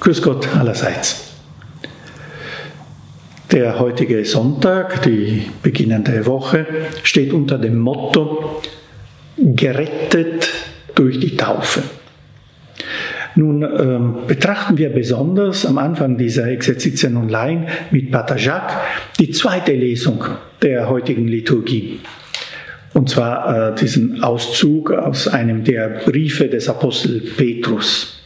Grüß Gott allerseits. Der heutige Sonntag, die beginnende Woche, steht unter dem Motto Gerettet durch die Taufe. Nun ähm, betrachten wir besonders am Anfang dieser Exerzitien online mit Pater Jacques die zweite Lesung der heutigen Liturgie. Und zwar äh, diesen Auszug aus einem der Briefe des Apostel Petrus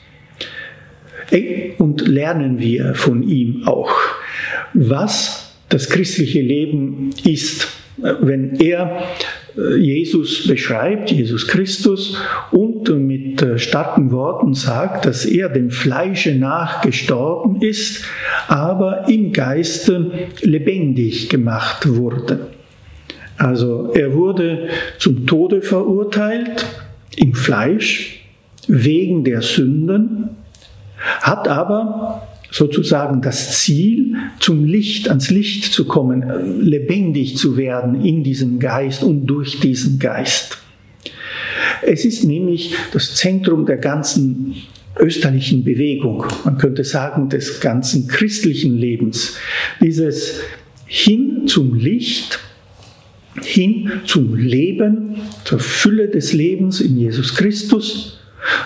und lernen wir von ihm auch, was das christliche Leben ist, wenn er äh, Jesus beschreibt, Jesus Christus, und mit äh, starken Worten sagt, dass er dem Fleische nach gestorben ist, aber im Geiste lebendig gemacht wurde. Also er wurde zum Tode verurteilt im Fleisch wegen der Sünden hat aber sozusagen das Ziel, zum Licht, ans Licht zu kommen, lebendig zu werden in diesem Geist und durch diesen Geist. Es ist nämlich das Zentrum der ganzen österlichen Bewegung, man könnte sagen des ganzen christlichen Lebens, dieses hin zum Licht, hin zum Leben, zur Fülle des Lebens in Jesus Christus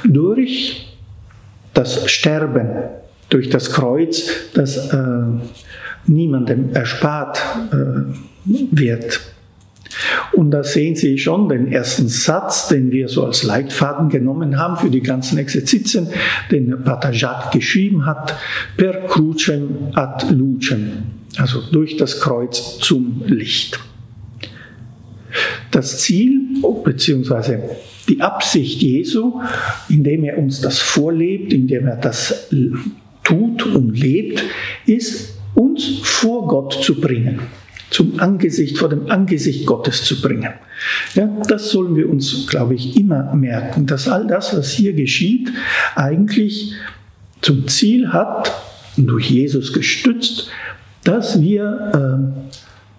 durch das Sterben durch das Kreuz, das äh, niemandem erspart äh, wird. Und da sehen Sie schon den ersten Satz, den wir so als Leitfaden genommen haben für die ganzen Exerzitien, den Jacques geschrieben hat, per crucem ad lucem, also durch das Kreuz zum Licht. Das Ziel, beziehungsweise die Absicht Jesu, indem er uns das vorlebt, indem er das tut und lebt, ist, uns vor Gott zu bringen, zum Angesicht, vor dem Angesicht Gottes zu bringen. Ja, das sollen wir uns, glaube ich, immer merken, dass all das, was hier geschieht, eigentlich zum Ziel hat, durch Jesus gestützt, dass wir äh,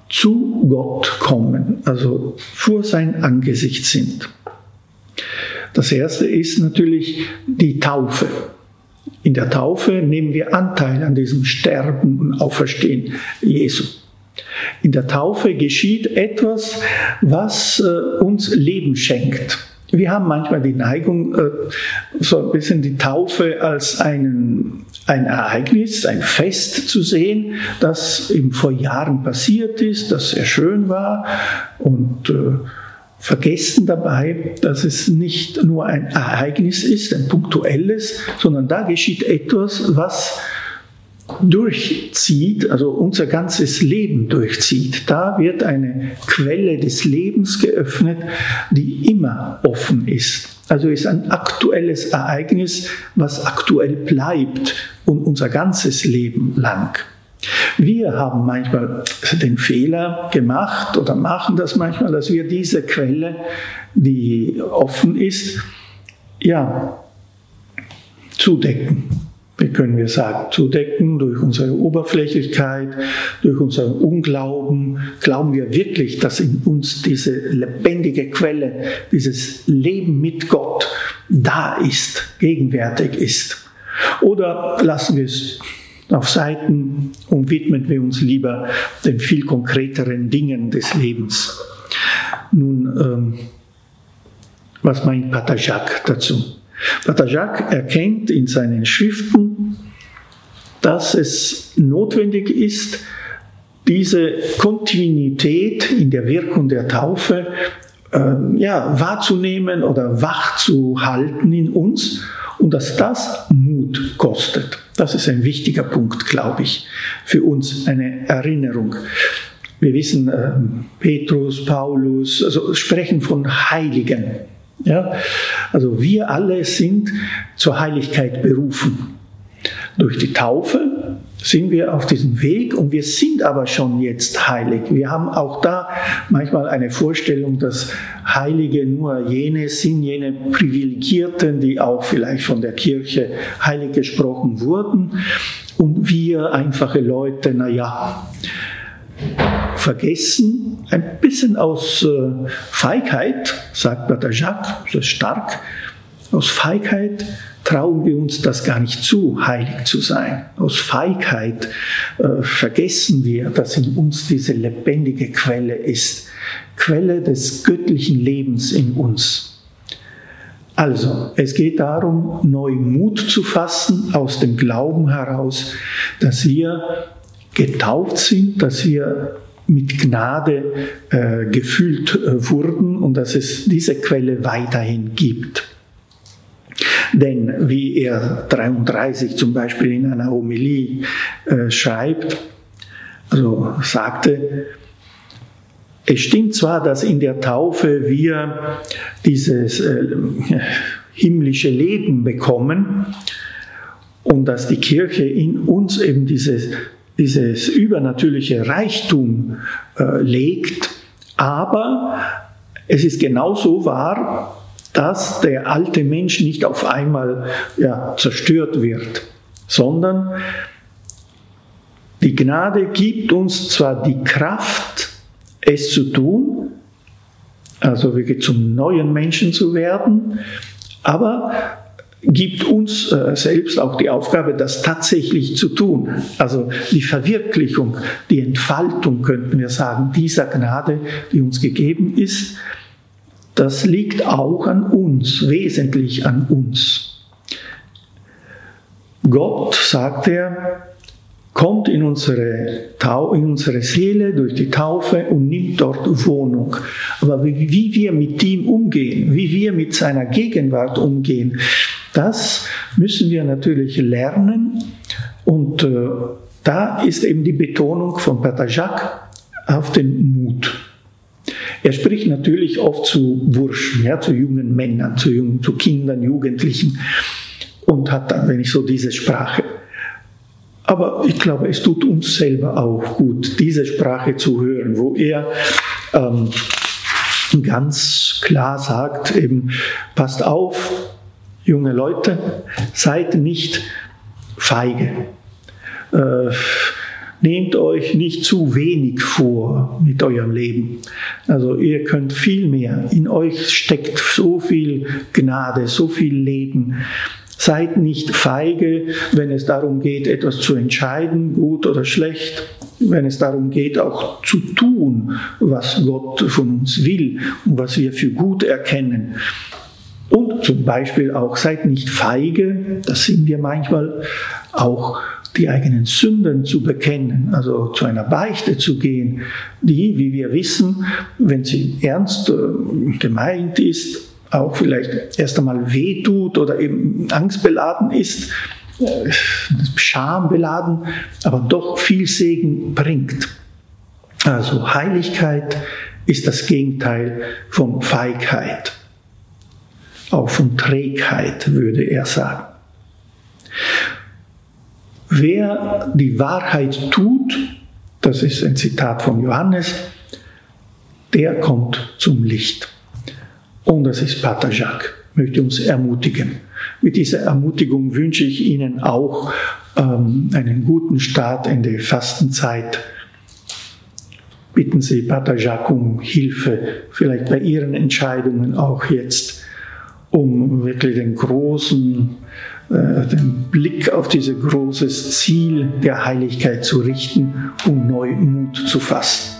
zu Gott kommen, also vor sein Angesicht sind. Das erste ist natürlich die Taufe. In der Taufe nehmen wir Anteil an diesem Sterben und Auferstehen Jesu. In der Taufe geschieht etwas, was äh, uns Leben schenkt. Wir haben manchmal die Neigung, äh, so ein bisschen die Taufe als einen, ein Ereignis, ein Fest zu sehen, das eben vor Jahren passiert ist, das sehr schön war und äh, vergessen dabei, dass es nicht nur ein Ereignis ist, ein punktuelles, sondern da geschieht etwas, was durchzieht, also unser ganzes Leben durchzieht. Da wird eine Quelle des Lebens geöffnet, die immer offen ist. Also ist ein aktuelles Ereignis, was aktuell bleibt und unser ganzes Leben lang. Wir haben manchmal den Fehler gemacht oder machen das manchmal, dass wir diese Quelle, die offen ist, ja, zudecken. Wie können wir sagen, zudecken durch unsere Oberflächlichkeit, durch unseren Unglauben. Glauben wir wirklich, dass in uns diese lebendige Quelle, dieses Leben mit Gott da ist, gegenwärtig ist? Oder lassen wir es auf Seiten und widmen wir uns lieber den viel konkreteren Dingen des Lebens. Nun, ähm, was meint Pater Jacques dazu? Pater Jacques erkennt in seinen Schriften, dass es notwendig ist, diese Kontinuität in der Wirkung der Taufe äh, ja, wahrzunehmen oder wach zu halten in uns und dass das Mut kostet. Das ist ein wichtiger Punkt, glaube ich, für uns eine Erinnerung. Wir wissen, äh, Petrus, Paulus, also sprechen von Heiligen. Ja? Also wir alle sind zur Heiligkeit berufen. Durch die Taufe sind wir auf diesem Weg und wir sind aber schon jetzt heilig. Wir haben auch da manchmal eine Vorstellung, dass Heilige nur jene sind, jene Privilegierten, die auch vielleicht von der Kirche heilig gesprochen wurden. Und wir einfache Leute, naja, vergessen, ein bisschen aus äh, Feigheit, sagt Pater Jacques, ist stark, Aus Feigheit trauen wir uns das gar nicht zu, heilig zu sein. Aus Feigheit äh, vergessen wir, dass in uns diese lebendige Quelle ist, Quelle des göttlichen Lebens in uns. Also, es geht darum, neu Mut zu fassen aus dem Glauben heraus, dass wir getauft sind, dass wir mit Gnade äh, gefüllt äh, wurden und dass es diese Quelle weiterhin gibt. Denn wie er 33 zum Beispiel in einer Homilie äh, schreibt, also sagte, es stimmt zwar, dass in der Taufe wir dieses äh, himmlische Leben bekommen und dass die Kirche in uns eben dieses, dieses übernatürliche Reichtum äh, legt, aber es ist genauso wahr, dass der alte Mensch nicht auf einmal ja, zerstört wird, sondern die Gnade gibt uns zwar die Kraft, es zu tun, also wirklich zum neuen Menschen zu werden, aber gibt uns äh, selbst auch die Aufgabe, das tatsächlich zu tun. Also die Verwirklichung, die Entfaltung, könnten wir sagen, dieser Gnade, die uns gegeben ist, das liegt auch an uns, wesentlich an uns. Gott, sagt er, kommt in unsere, in unsere Seele durch die Taufe und nimmt dort Wohnung. Aber wie, wie wir mit ihm umgehen, wie wir mit seiner Gegenwart umgehen, das müssen wir natürlich lernen. Und äh, da ist eben die Betonung von Pater Jacques auf den Mut. Er spricht natürlich oft zu Burschen, ja, zu jungen Männern, zu, jungen, zu Kindern, Jugendlichen und hat dann, wenn ich so diese Sprache aber ich glaube, es tut uns selber auch gut, diese Sprache zu hören, wo er ähm, ganz klar sagt, eben, passt auf, junge Leute, seid nicht feige. Äh, nehmt euch nicht zu wenig vor mit eurem Leben. Also ihr könnt viel mehr. In euch steckt so viel Gnade, so viel Leben. Seid nicht feige, wenn es darum geht, etwas zu entscheiden, gut oder schlecht, wenn es darum geht, auch zu tun, was Gott von uns will und was wir für gut erkennen. Und zum Beispiel auch seid nicht feige, das sind wir manchmal, auch die eigenen Sünden zu bekennen, also zu einer Beichte zu gehen, die, wie wir wissen, wenn sie ernst äh, gemeint ist, auch vielleicht erst einmal wehtut oder eben angstbeladen ist, äh, schambeladen, aber doch viel Segen bringt. Also Heiligkeit ist das Gegenteil von Feigheit, auch von Trägheit, würde er sagen. Wer die Wahrheit tut, das ist ein Zitat von Johannes, der kommt zum Licht. Und das ist Pater Jacques, möchte uns ermutigen. Mit dieser Ermutigung wünsche ich Ihnen auch ähm, einen guten Start in der Fastenzeit. Bitten Sie Pater Jacques um Hilfe, vielleicht bei Ihren Entscheidungen auch jetzt, um wirklich den großen, äh, den Blick auf dieses große Ziel der Heiligkeit zu richten und neu Mut zu fassen.